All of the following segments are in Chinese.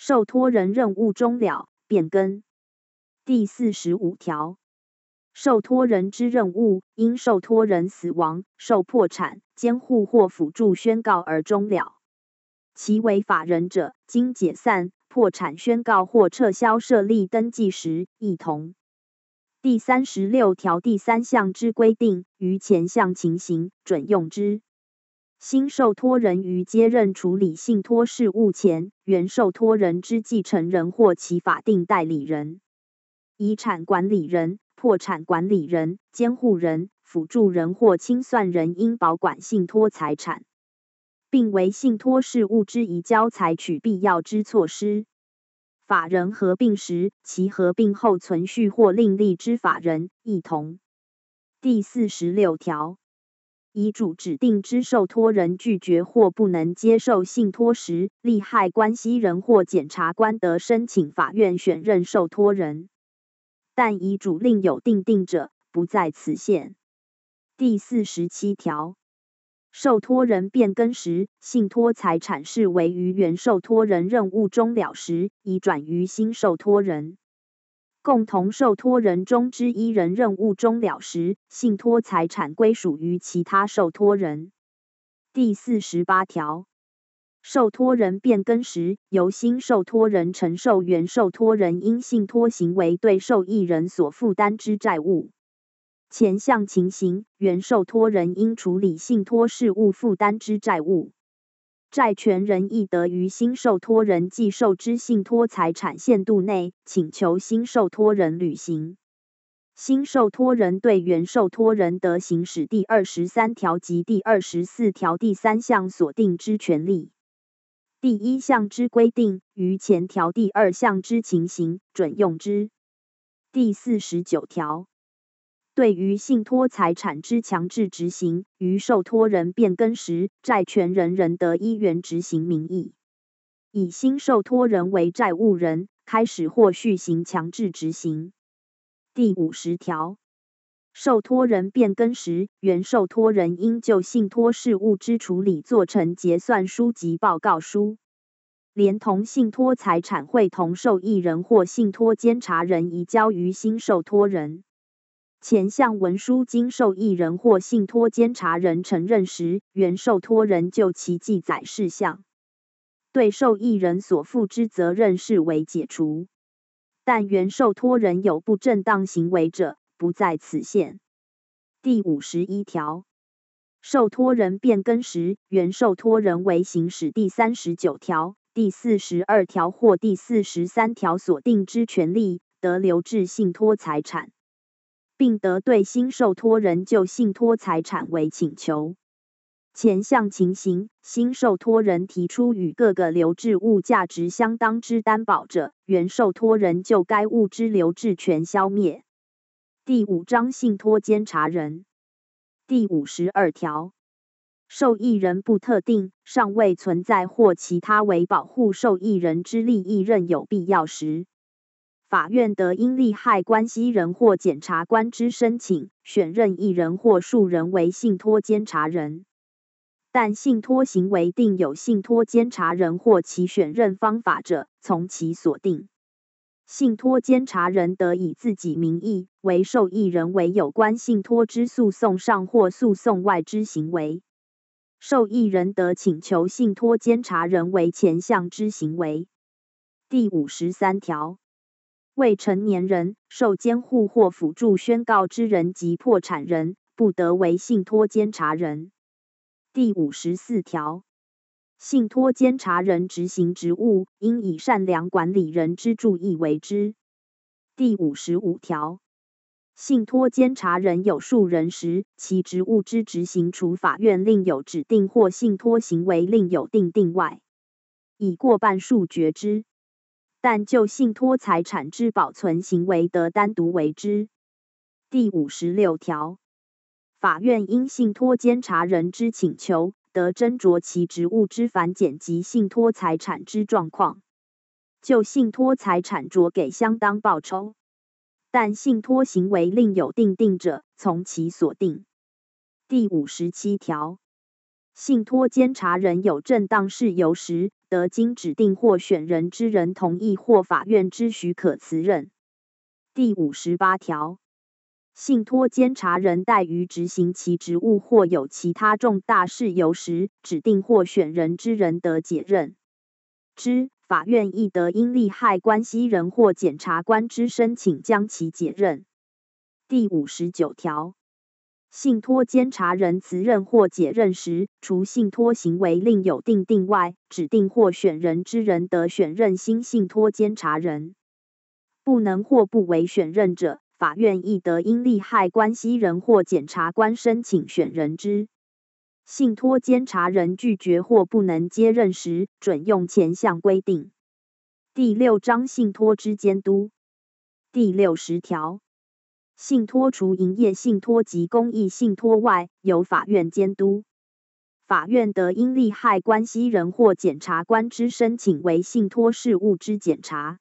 受托人任务终了，变更。第四十五条，受托人之任务因受托人死亡、受破产、监护或辅助宣告而终了，其为法人者，经解散、破产宣告或撤销设立登记时，一同。第三十六条第三项之规定，于前项情形准用之。新受托人于接任处理信托事务前，原受托人之继承人或其法定代理人、遗产管理人、破产管理人、监护人、辅助人或清算人应保管信托财产，并为信托事务之移交采取必要之措施。法人合并时，其合并后存续或另立之法人一同。第四十六条。遗嘱指定之受托人拒绝或不能接受信托时，利害关系人或检察官得申请法院选任受托人，但遗嘱另有定定者，不在此限。第四十七条，受托人变更时，信托财产视为于原受托人任务终了时，移转于新受托人。共同受托人中之一人任务终了时，信托财产归属于其他受托人。第四十八条，受托人变更时，由新受托人承受原受托人因信托行为对受益人所负担之债务。前项情形，原受托人应处理信托事务负担之债务。债权人亦得于新受托人继受之信托财产限度内，请求新受托人履行。新受托人对原受托人得行使第二十三条及第二十四条第三项所定之权利。第一项之规定，于前条第二项之情形准用之。第四十九条。对于信托财产之强制执行，于受托人变更时，债权人仍得依原执行名义，以新受托人为债务人，开始或续行强制执行。第五十条，受托人变更时，原受托人应就信托事务之处理做成结算书及报告书，连同信托财产会同受益人或信托监察人移交于新受托人。前项文书经受益人或信托监察人承认时，原受托人就其记载事项，对受益人所负之责任视为解除。但原受托人有不正当行为者，不在此限。第五十一条，受托人变更时，原受托人为行使第三十九条、第四十二条或第四十三条所定之权利，得留置信托财产。并得对新受托人就信托财产为请求。前项情形，新受托人提出与各个留置物价值相当之担保者，原受托人就该物之留置权消灭。第五章信托监察人第五十二条，受益人不特定、尚未存在或其他为保护受益人之利益任有必要时。法院得因利害关系人或检察官之申请，选任一人或数人为信托监察人，但信托行为定有信托监察人或其选任方法者，从其所定。信托监察人得以自己名义为受益人为有关信托之诉讼上或诉讼外之行为，受益人得请求信托监察人为前项之行为。第五十三条。未成年人受监护或辅助宣告之人及破产人，不得为信托监察人。第五十四条，信托监察人执行职务，应以善良管理人之注意为之。第五十五条，信托监察人有数人时，其职务之执行，除法院另有指定或信托行为另有定定外，以过半数决之。但就信托财产之保存行为得单独为之。第五十六条，法院因信托监察人之请求，得斟酌其职务之繁简及信托财产之状况，就信托财产酌给相当报酬。但信托行为另有定定者，从其所定。第五十七条。信托监察人有正当事由时，得经指定或选人之人同意或法院之许可辞任。第五十八条，信托监察人怠于执行其职务或有其他重大事由时，指定或选人之人得解任之。法院亦得因利害关系人或检察官之申请，将其解任。第五十九条，信托监察人辞任或解任时，除信托行为另有定定外，指定或选人之人得选任新信托监察人。不能或不为选任者，法院亦得因利害关系人或检察官申请选人之。信托监察人拒绝或不能接任时，准用前项规定。第六章信托之监督第六十条，信托除营业信托及公益信托外，由法院监督。法院得因利害关系人或检察官之申请为信托事务之检查，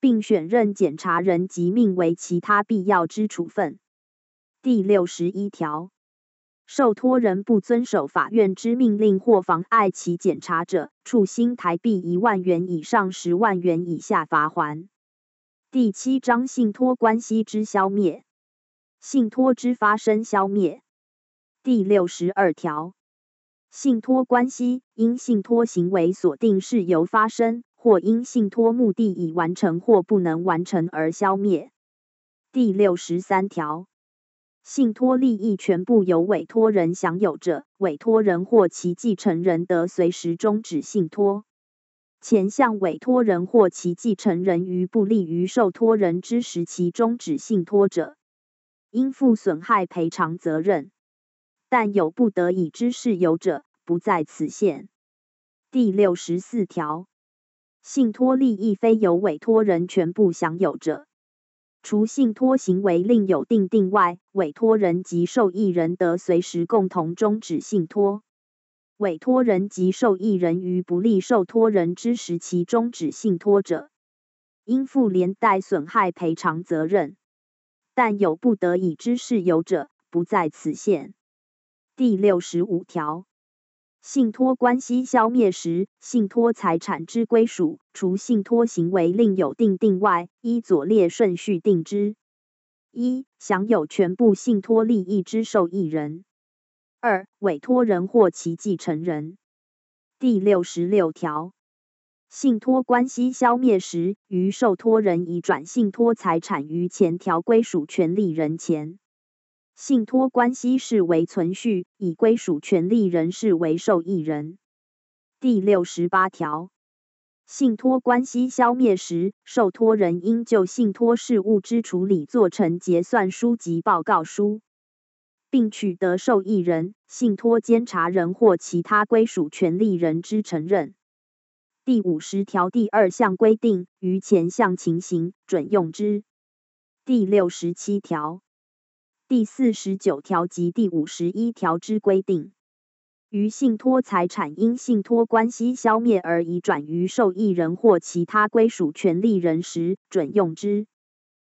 并选任检察人及命为其他必要之处分。第六十一条。受托人不遵守法院之命令或妨碍其检查者，处新台币一万元以上十万元以下罚锾。第七章信托关系之消灭，信托之发生消灭。第六十二条，信托关系因信托行为所定事由发生，或因信托目的已完成或不能完成而消灭。第六十三条。信托利益全部由委托人享有者，委托人或其继承人得随时终止信托。前向委托人或其继承人于不利于受托人之时其终止信托者，应负损害赔偿责任，但有不得已之事由者，不在此限。第六十四条，信托利益非由委托人全部享有者。除信托行为另有定定外，委托人及受益人得随时共同终止信托。委托人及受益人于不利受托人之时其终止信托者，应负连带损害赔偿责任，但有不得已之事由者，不在此限。第六十五条。信托关系消灭时，信托财产之归属，除信托行为另有定定外，依左列顺序定之：一、享有全部信托利益之受益人；二、委托人或其继承人。第六十六条，信托关系消灭时，于受托人已转信托财产于前条归属权利人前。信托关系视为存续，以归属权利人视为受益人。第六十八条，信托关系消灭时，受托人应就信托事务之处理做成结算书及报告书，并取得受益人、信托监察人或其他归属权利人之承认。第五十条第二项规定，于前项情形准用之。第六十七条。第四十九条及第五十一条之规定，于信托财产因信托关系消灭而已转于受益人或其他归属权利人时，准用之。